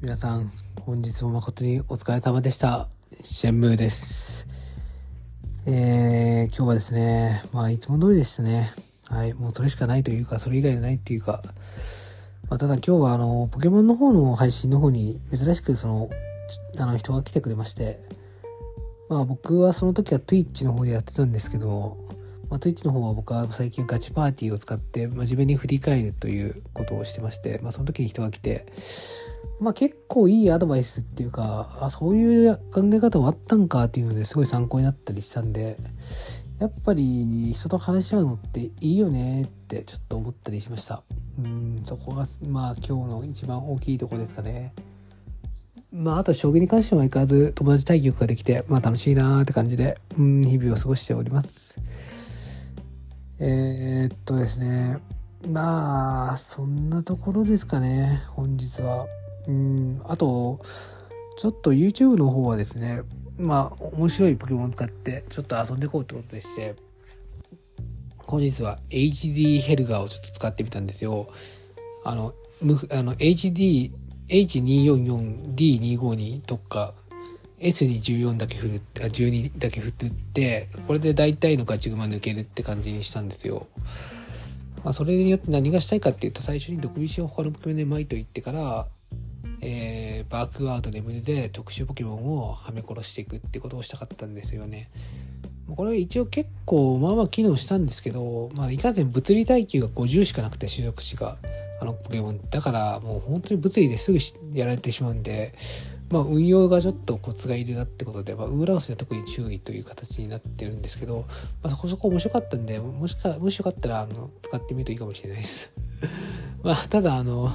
皆さん、本日も誠にお疲れ様でした。シェンムーです。えー、今日はですね、まあ、いつも通りでしたね。はい、もうそれしかないというか、それ以外でないっていうか、まあ、ただ今日はあの、ポケモンの方の配信の方に、珍しくその、あの、人が来てくれまして、まあ僕はその時は Twitch の方でやってたんですけど、まあ、Twitch の方は僕は最近ガチパーティーを使って真面目に振り返るということをしてまして、まあその時に人が来て、まあ結構いいアドバイスっていうか、あ、そういう考え方もあったんかっていうのですごい参考になったりしたんで、やっぱり人と話し合うのっていいよねってちょっと思ったりしました。うん、そこがまあ今日の一番大きいとこですかね。まああと将棋に関しては相変わらず友達対局ができて、まあ楽しいなーって感じで、うん、日々を過ごしております。えー、っとですね、まあ、そんなところですかね、本日は。うん、あと、ちょっと YouTube の方はですね、まあ、面白いポケモン使って、ちょっと遊んでいこうってことでして、本日は HD ヘルガーをちょっと使ってみたんですよ。あの、むあの HD、H244D252 に特化、S に14だけ振るって、あ、12だけ振って、これで大体のガチグマ抜けるって感じにしたんですよ。まあ、それによって何がしたいかっていうと、最初に毒菱を他のポケモンで巻いといってから、えー、バークアウト眠りで特殊ポケモンをはめ殺していくってことをしたかったんですよね。これは一応結構まあまあ機能したんですけど、まあいかんせん物理耐久が50しかなくて種族値が、あのポケモン。だからもう本当に物理ですぐやられてしまうんで、まあ運用がちょっとコツがいるなってことで、まあウーラウスで特に注意という形になってるんですけど、まあそこそこ面白かったんで、もしか、もしよかったらあの使ってみるといいかもしれないです。まあただあの、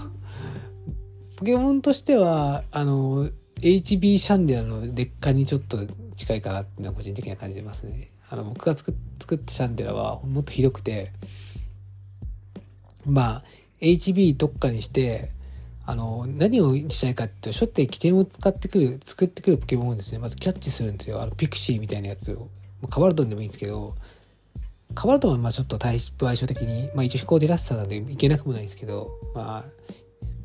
ポケモンとしては、あの、HB シャンデラの劣化にちょっと近いかなっていうのは個人的には感じてますね。あの、僕が作作ったシャンデラはもっとひどくて、まあ、HB 特化にして、あの、何をしたいかっていうと、初手起点を使ってくる、作ってくるポケモンをですね、まずキャッチするんですよ。あの、ピクシーみたいなやつを。カバルトンでもいいんですけど、カバルトンはまあちょっとタイプ相性的に、まあ一応飛行デラッサなんでいけなくもないんですけど、まあ、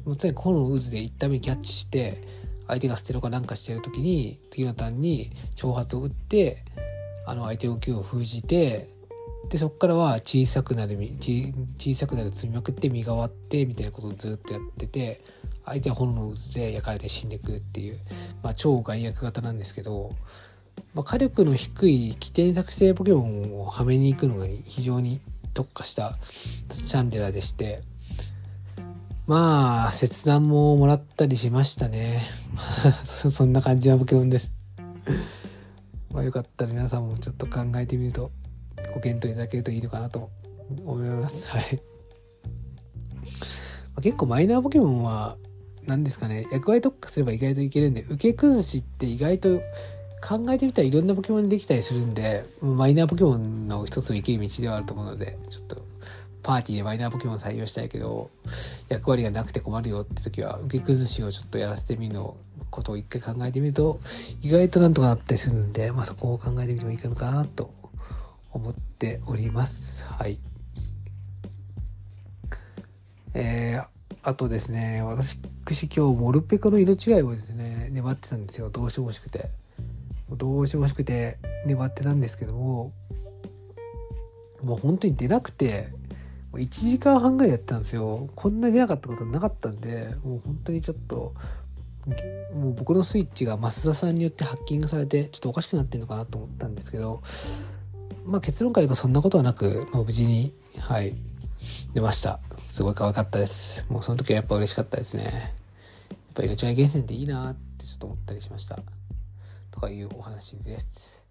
もとにかく炎の渦で一旦目キャッチして相手が捨てろかなんかしてる時に次のターンに挑発を打ってあの相手の動きを封じてでそこからは小さくなる小さくなる積みまくって身が割ってみたいなことをずっとやってて相手は炎の渦で焼かれて死んでくっていう、まあ、超害悪型なんですけど、まあ、火力の低い起点作成ポケモンをはめに行くのが非常に特化したチャンデラでして。まあ、切断ももらったりしましたね。そんな感じのポケモンです。まあよかったら皆さんもちょっと考えてみるとご検討いただけるといいのかなと思います。はい。まあ、結構マイナーポケモンは何ですかね、役割特化すれば意外といけるんで、受け崩しって意外と考えてみたらいろんなポケモンできたりするんで、マイナーポケモンの一つの生きる道ではあると思うので、ちょっとパーティーでマイナーポケモン採用したいけど役割がなくて困るよって時は受け崩しをちょっとやらせてみるのことを一回考えてみると意外となんとかなったりするんで、まあ、そこを考えてみてもいいのかなと思っております。はい。えー、あとですね私今日モルペコの色違いをですね粘ってたんですよ。どうしても欲しくて。どうしても欲しくて粘ってたんですけどももう本当に出なくて1時間半ぐらいやったんですよ。こんな出なかったことなかったんで、もう本当にちょっと、もう僕のスイッチが増田さんによってハッキングされて、ちょっとおかしくなってるのかなと思ったんですけど、まあ結論から言うとそんなことはなく、まあ、無事に、はい、出ました。すごい可愛かったです。もうその時はやっぱ嬉しかったですね。やっぱ色違い厳選っていいなってちょっと思ったりしました。とかいうお話です。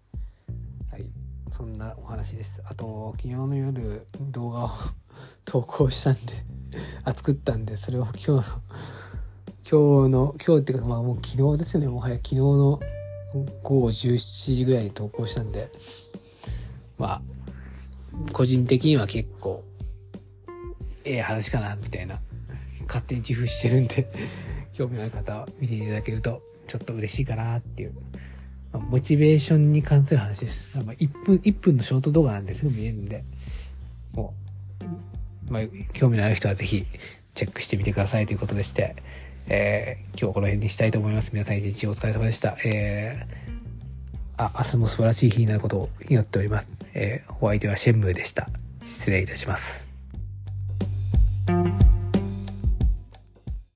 はい。そんなお話です。あと、昨日の夜動画を投稿したんであ、作ったんで、それを今日の、今日の、今日っていうか、まあもう昨日ですね、もはや昨日の午後17時ぐらいに投稿したんで、まあ、個人的には結構、ええ話かな、みたいな、勝手に自負してるんで、興味のある方は見ていただけると、ちょっと嬉しいかなっていうまあモチベーションに関する話です。ま、1分、1分のショート動画なんですぐ見えるんで、もう、まあ、興味のある人はぜひチェックしてみてくださいということでして、えー、今日はこの辺にしたいと思います。皆さん一日お疲れ様でした。えー、あ、明日も素晴らしい日になることを祈っております。えー、お相手はシェンムーでした。失礼いたします。